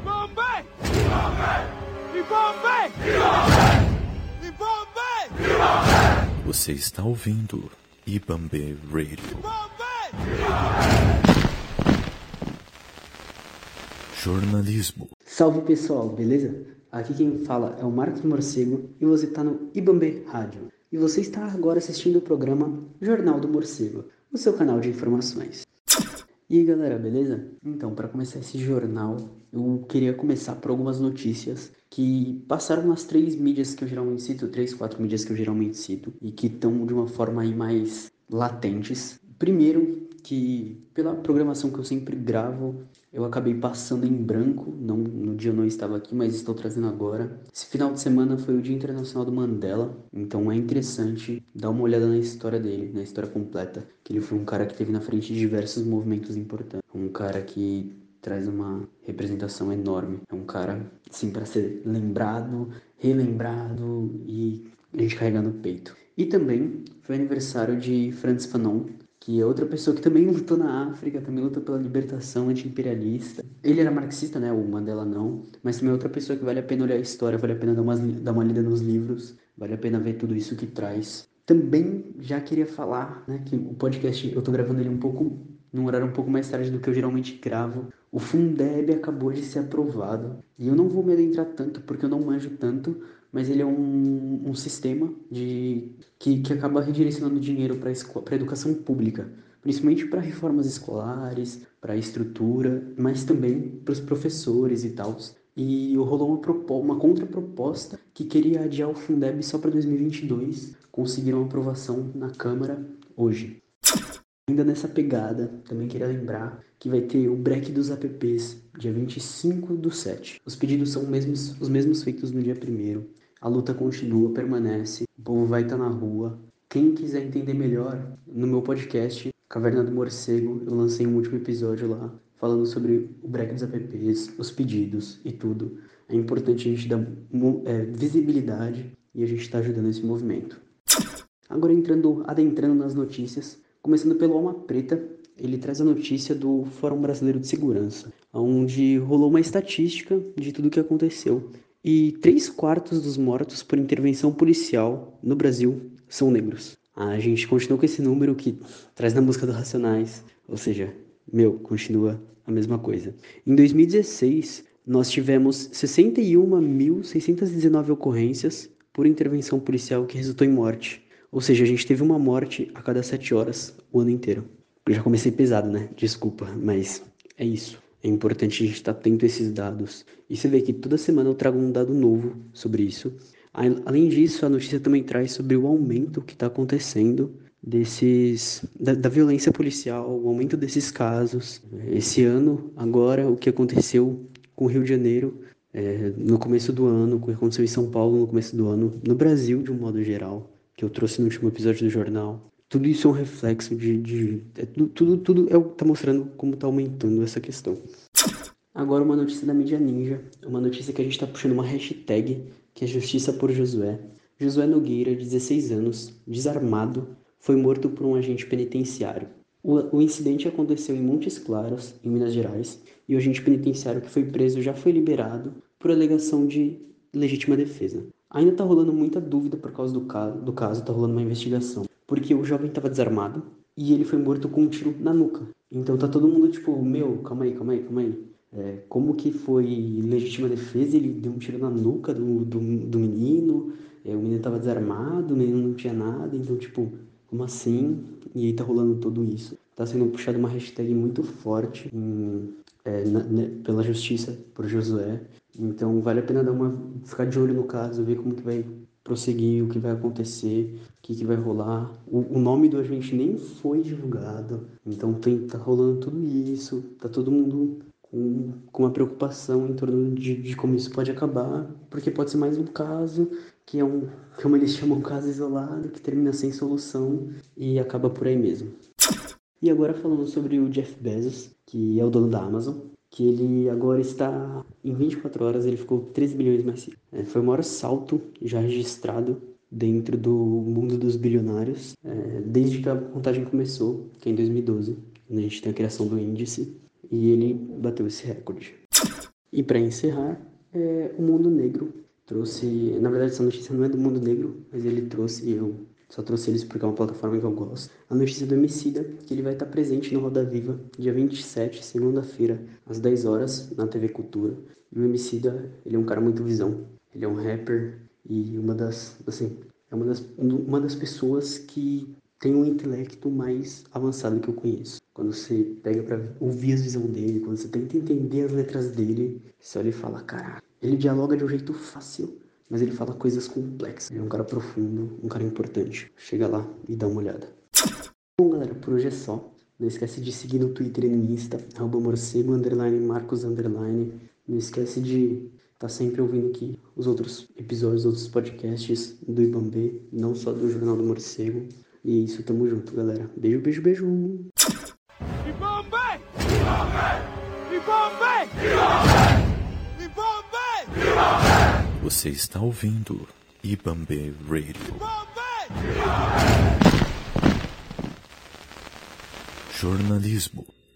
Ibambe! Ibambe! Ibambe! Você está ouvindo Ibambe Radio. Jornalismo. Salve pessoal, beleza? Aqui quem fala é o Marcos Morcego e você está no Ibambe Rádio. E você está agora assistindo o programa Jornal do Morcego, o seu canal de informações. E aí galera, beleza? Então, para começar esse jornal, eu queria começar por algumas notícias que passaram nas três mídias que eu geralmente cito, três, quatro mídias que eu geralmente cito, e que estão de uma forma aí mais latentes. Primeiro, que pela programação que eu sempre gravo, eu acabei passando em branco, não, no dia eu não estava aqui, mas estou trazendo agora. Esse final de semana foi o Dia Internacional do Mandela, então é interessante dar uma olhada na história dele, na história completa, que ele foi um cara que teve na frente de diversos movimentos importantes, um cara que traz uma representação enorme, é um cara assim para ser lembrado, relembrado e a gente carregar no peito. E também foi aniversário de Franz Fanon, que é outra pessoa que também lutou na África, também lutou pela libertação anti-imperialista. Ele era marxista, né? O Mandela não, mas também é outra pessoa que vale a pena olhar a história, vale a pena dar uma, dar uma lida nos livros, vale a pena ver tudo isso que traz. Também já queria falar, né, que o podcast eu tô gravando ele um pouco num horário um pouco mais tarde do que eu geralmente gravo. O Fundeb acabou de ser aprovado e eu não vou me adentrar tanto porque eu não manjo tanto, mas ele é um, um sistema de que, que acaba redirecionando dinheiro para a educação pública, principalmente para reformas escolares, para a estrutura, mas também para os professores e tal. E rolou uma, uma contraproposta que queria adiar o Fundeb só para 2022. Conseguiram aprovação na Câmara hoje. Ainda nessa pegada, também queria lembrar que vai ter o break dos apps dia 25 do 7. Os pedidos são mesmos, os mesmos feitos no dia 1 A luta continua, permanece, o povo vai estar tá na rua. Quem quiser entender melhor, no meu podcast Caverna do Morcego, eu lancei um último episódio lá falando sobre o break dos apps, os pedidos e tudo. É importante a gente dar é, visibilidade e a gente está ajudando esse movimento. Agora entrando, adentrando nas notícias, Começando pelo Alma Preta, ele traz a notícia do Fórum Brasileiro de Segurança, onde rolou uma estatística de tudo o que aconteceu. E três quartos dos mortos por intervenção policial no Brasil são negros. A gente continua com esse número que traz na música do Racionais, ou seja, meu, continua a mesma coisa. Em 2016, nós tivemos 61.619 ocorrências por intervenção policial que resultou em morte. Ou seja, a gente teve uma morte a cada sete horas o ano inteiro. Eu já comecei pesado, né? Desculpa, mas é isso. É importante a gente estar atento a esses dados. E você vê que toda semana eu trago um dado novo sobre isso. Além disso, a notícia também traz sobre o aumento que está acontecendo desses da, da, violência policial, o aumento desses casos. Esse ano, agora, o que aconteceu com o Rio de Janeiro é, no começo do ano, o que aconteceu em São Paulo no começo do ano, no Brasil de um modo geral que eu trouxe no último episódio do jornal. Tudo isso é um reflexo de. de é, tudo, tudo é tá mostrando como tá aumentando essa questão. Agora uma notícia da mídia ninja, uma notícia que a gente tá puxando uma hashtag, que é Justiça por Josué. Josué Nogueira, 16 anos, desarmado, foi morto por um agente penitenciário. O, o, incidente aconteceu em Montes Claros, em Minas Gerais, e o agente penitenciário que foi preso já foi liberado por alegação de legítima defesa. Ainda tá rolando muita dúvida por causa do caso, do caso, tá rolando uma investigação. Porque o jovem estava desarmado e ele foi morto com um tiro na nuca. Então tá todo mundo tipo, meu, calma aí, calma aí, calma aí. É, como que foi legítima defesa? Ele deu um tiro na nuca do, do, do menino, é, o menino estava desarmado, o menino não tinha nada, então tipo, como assim? E aí tá rolando tudo isso. Tá sendo puxada uma hashtag muito forte em, é, na, né, pela justiça por Josué. Então vale a pena dar uma ficar de olho no caso, ver como que vai prosseguir, o que vai acontecer, o que, que vai rolar. O, o nome do agente nem foi divulgado, então tem, tá rolando tudo isso, tá todo mundo com, com uma preocupação em torno de, de como isso pode acabar, porque pode ser mais um caso que é um, como eles chamam, um caso isolado, que termina sem solução e acaba por aí mesmo. E agora falando sobre o Jeff Bezos, que é o dono da Amazon, que ele agora está, em 24 horas, ele ficou 13 bilhões mais rico. É, foi o maior salto já registrado dentro do mundo dos bilionários, é, desde que a contagem começou, que é em 2012, quando a gente tem a criação do índice, e ele bateu esse recorde. E para encerrar, é, o Mundo Negro trouxe, na verdade essa notícia não é do Mundo Negro, mas ele trouxe, eu só trouxe eles porque é uma plataforma que eu gosto. A notícia do Emicida, que ele vai estar presente no Roda Viva, dia 27, segunda-feira, às 10 horas, na TV Cultura. E o Emicida, ele é um cara muito visão. Ele é um rapper e uma das, assim, é uma das, uma das pessoas que tem um intelecto mais avançado que eu conheço. Quando você pega para ouvir as visões dele, quando você tenta entender as letras dele, você olha e fala, caralho, ele dialoga de um jeito fácil, mas ele fala coisas complexas. É um cara profundo, um cara importante. Chega lá e dá uma olhada. Bom, galera, por hoje é só. Não esquece de seguir no Twitter e no Insta, arroba morcego, underline, marcos, underline. Não esquece de estar tá sempre ouvindo aqui os outros episódios, outros podcasts do Ibambê, não só do Jornal do Morcego. E é isso, tamo junto, galera. Beijo, beijo, beijo. Ibambê! Ibambê! Ibambê! Você está ouvindo Ibambe Radio. Jornalismo